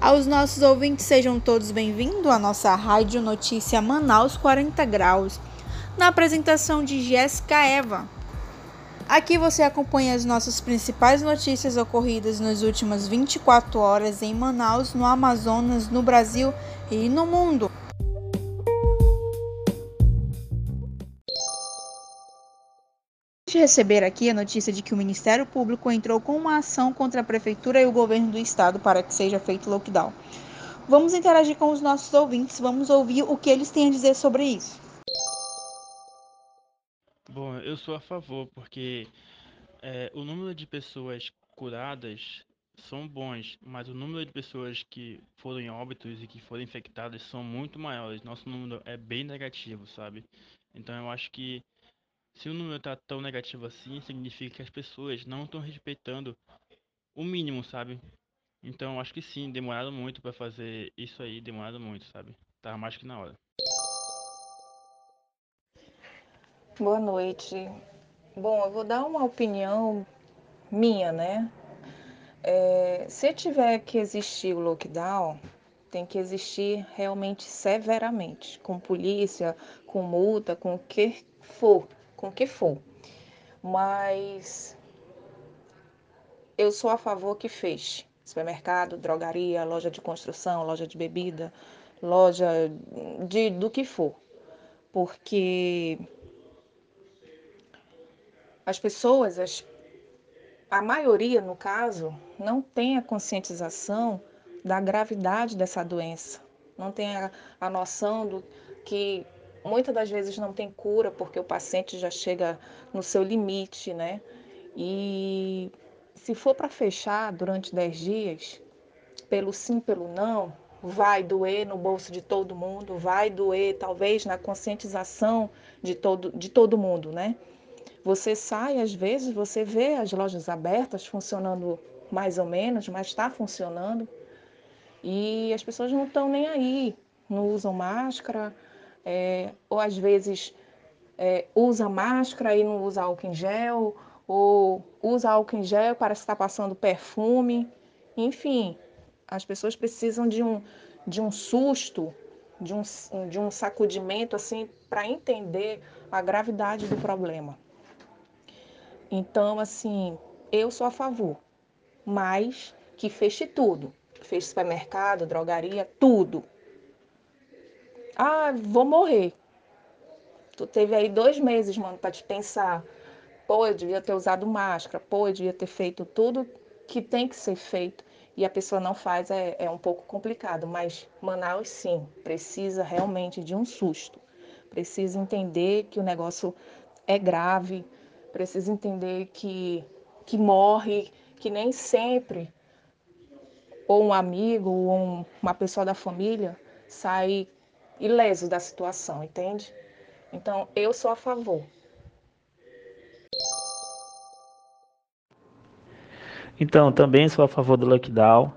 Aos nossos ouvintes, sejam todos bem-vindos à nossa Rádio Notícia Manaus 40 Graus, na apresentação de Jéssica Eva. Aqui você acompanha as nossas principais notícias ocorridas nas últimas 24 horas em Manaus, no Amazonas, no Brasil e no mundo. Receber aqui a notícia de que o Ministério Público entrou com uma ação contra a Prefeitura e o governo do Estado para que seja feito lockdown. Vamos interagir com os nossos ouvintes, vamos ouvir o que eles têm a dizer sobre isso. Bom, eu sou a favor, porque é, o número de pessoas curadas são bons, mas o número de pessoas que foram em óbitos e que foram infectadas são muito maiores. Nosso número é bem negativo, sabe? Então eu acho que se o número está tão negativo assim, significa que as pessoas não estão respeitando o mínimo, sabe? Então acho que sim, demoraram muito para fazer isso aí, demoraram muito, sabe? Tava mais que na hora. Boa noite. Bom, eu vou dar uma opinião minha, né? É, se tiver que existir o lockdown, tem que existir realmente severamente, com polícia, com multa, com o que for com o que for. Mas eu sou a favor que feche supermercado, drogaria, loja de construção, loja de bebida, loja de do que for. Porque as pessoas, as, a maioria no caso, não tem a conscientização da gravidade dessa doença, não tem a, a noção do que muitas das vezes não tem cura porque o paciente já chega no seu limite, né? E se for para fechar durante 10 dias, pelo sim, pelo não, vai doer no bolso de todo mundo, vai doer talvez na conscientização de todo, de todo mundo, né? Você sai, às vezes, você vê as lojas abertas funcionando mais ou menos, mas está funcionando. E as pessoas não estão nem aí, não usam máscara, é, ou às vezes é, usa máscara e não usa álcool em gel, ou usa álcool em gel para estar passando perfume. Enfim, as pessoas precisam de um, de um susto, de um, de um sacudimento assim para entender a gravidade do problema. Então, assim, eu sou a favor, mas que feche tudo. Feche supermercado, drogaria, tudo. Ah, vou morrer. Tu teve aí dois meses, mano, para te pensar. Pô, eu devia ter usado máscara. Pô, eu devia ter feito tudo que tem que ser feito. E a pessoa não faz, é, é um pouco complicado. Mas Manaus, sim, precisa realmente de um susto. Precisa entender que o negócio é grave. Precisa entender que, que morre, que nem sempre ou um amigo ou um, uma pessoa da família sai ileso da situação, entende? Então, eu sou a favor. Então, também sou a favor do lockdown.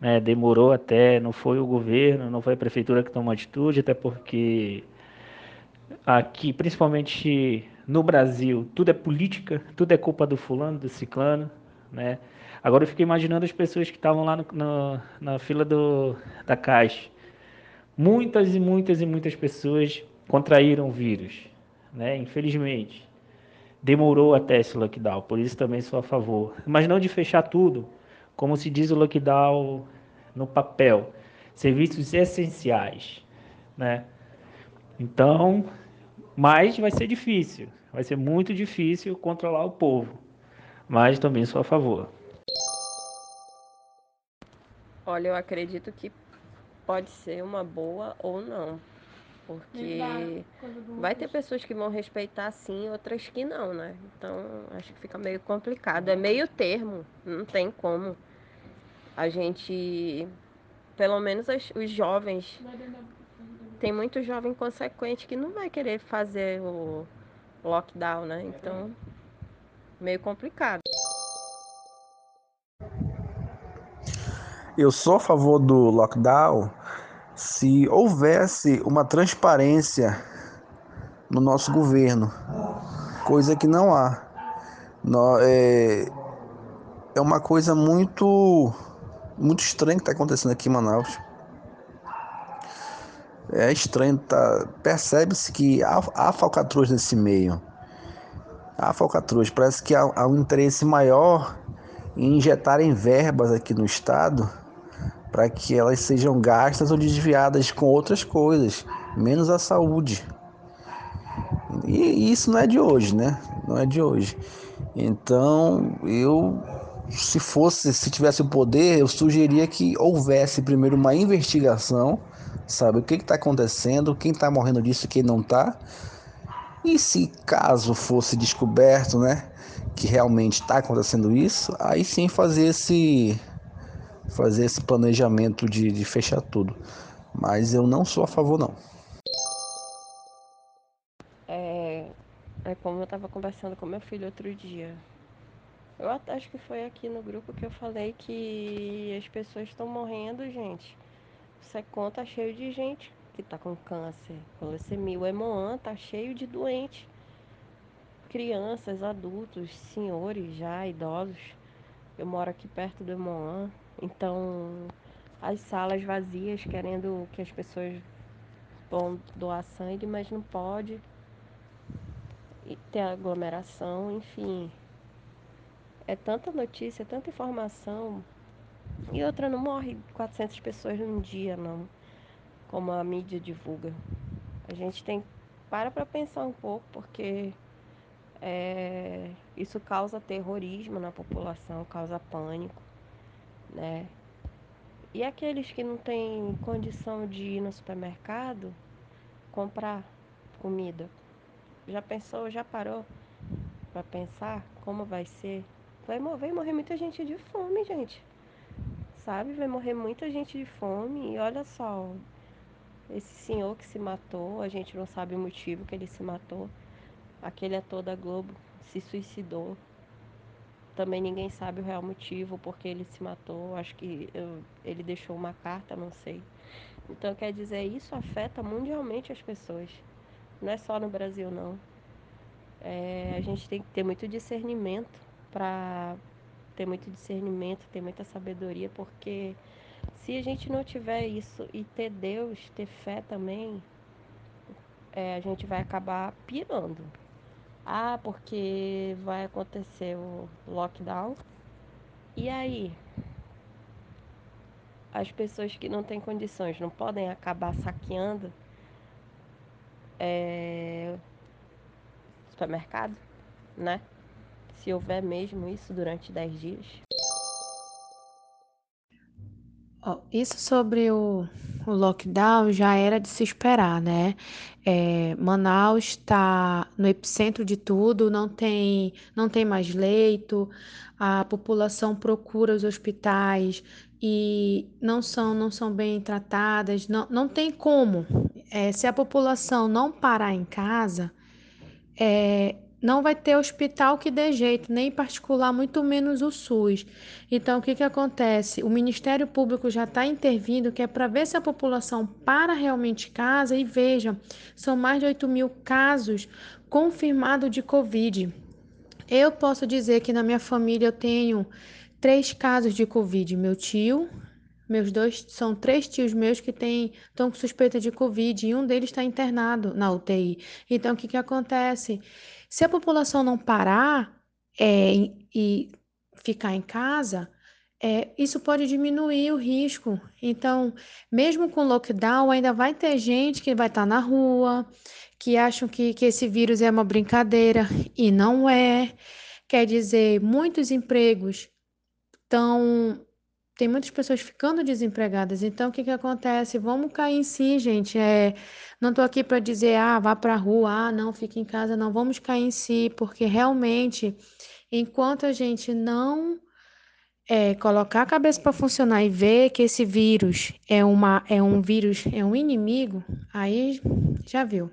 Né? Demorou até, não foi o governo, não foi a prefeitura que tomou atitude, até porque aqui, principalmente no Brasil, tudo é política, tudo é culpa do fulano, do ciclano, né? Agora eu fiquei imaginando as pessoas que estavam lá no, no, na fila do, da caixa muitas e muitas e muitas pessoas contraíram o vírus, né? Infelizmente. Demorou até esse lockdown, por isso também sou a favor. Mas não de fechar tudo, como se diz o lockdown no papel, serviços essenciais, né? Então, mas vai ser difícil, vai ser muito difícil controlar o povo. Mas também sou a favor. Olha, eu acredito que pode ser uma boa ou não. Porque vai ter pessoas que vão respeitar sim, outras que não, né? Então acho que fica meio complicado. É meio termo, não tem como. A gente, pelo menos os jovens, tem muito jovem consequente que não vai querer fazer o lockdown, né? Então, meio complicado. Eu sou a favor do lockdown se houvesse uma transparência no nosso governo. coisa que não há. É, é uma coisa muito, muito estranha que está acontecendo aqui em Manaus. É estranho, tá? percebe-se que há, há falcatruas nesse meio. Há falcatruas, parece que há, há um interesse maior em injetarem verbas aqui no Estado para que elas sejam gastas ou desviadas com outras coisas, menos a saúde. E isso não é de hoje, né? Não é de hoje. Então, eu se fosse, se tivesse o poder, eu sugeria que houvesse primeiro uma investigação, sabe, o que está acontecendo, quem está morrendo disso, quem não está. E se caso fosse descoberto, né, que realmente está acontecendo isso, aí sim fazer esse fazer esse planejamento de, de fechar tudo. Mas eu não sou a favor não. É, é como eu estava conversando com meu filho outro dia. Eu acho que foi aqui no grupo que eu falei que as pessoas estão morrendo, gente. Você conta cheio de gente que tá com câncer, com. O Hemoan tá cheio de doentes. Crianças, adultos, senhores já, idosos. Eu moro aqui perto do Hemoan. Então, as salas vazias querendo que as pessoas vão doar sangue, mas não pode. E ter aglomeração, enfim é tanta notícia, é tanta informação. E outra, não morre 400 pessoas num dia, não. Como a mídia divulga. A gente tem. Para para pensar um pouco, porque é, isso causa terrorismo na população, causa pânico, né? E aqueles que não têm condição de ir no supermercado comprar comida, já pensou, já parou para pensar como vai ser Vai, vai morrer muita gente de fome, gente. Sabe? Vai morrer muita gente de fome. E olha só, esse senhor que se matou, a gente não sabe o motivo que ele se matou. Aquele ator da Globo se suicidou. Também ninguém sabe o real motivo porque ele se matou. Acho que eu, ele deixou uma carta, não sei. Então quer dizer, isso afeta mundialmente as pessoas. Não é só no Brasil não. É, a gente tem que ter muito discernimento para ter muito discernimento, ter muita sabedoria, porque se a gente não tiver isso e ter Deus, ter fé também, é, a gente vai acabar pirando. Ah, porque vai acontecer o lockdown. E aí? As pessoas que não têm condições não podem acabar saqueando é, supermercado, né? se houver mesmo isso durante 10 dias? isso sobre o, o, lockdown já era de se esperar, né? É, Manaus está no epicentro de tudo, não tem, não tem mais leito, a população procura os hospitais e não são, não são bem tratadas, não, não tem como. É, se a população não parar em casa, é, não vai ter hospital que dê jeito, nem particular, muito menos o SUS. Então, o que, que acontece? O Ministério Público já está intervindo, que é para ver se a população para realmente casa e veja, são mais de 8 mil casos confirmados de Covid. Eu posso dizer que na minha família eu tenho três casos de Covid. Meu tio, meus dois são três tios meus que têm, estão com suspeita de Covid e um deles está internado na UTI. Então, o que, que acontece? Se a população não parar é, e ficar em casa, é, isso pode diminuir o risco. Então, mesmo com lockdown, ainda vai ter gente que vai estar tá na rua, que acham que, que esse vírus é uma brincadeira e não é. Quer dizer, muitos empregos estão tem muitas pessoas ficando desempregadas. Então, o que, que acontece? Vamos cair em si, gente. É, não estou aqui para dizer, ah, vá para a rua, ah, não, fique em casa. Não, vamos cair em si, porque realmente, enquanto a gente não é, colocar a cabeça para funcionar e ver que esse vírus é, uma, é um vírus, é um inimigo, aí já viu.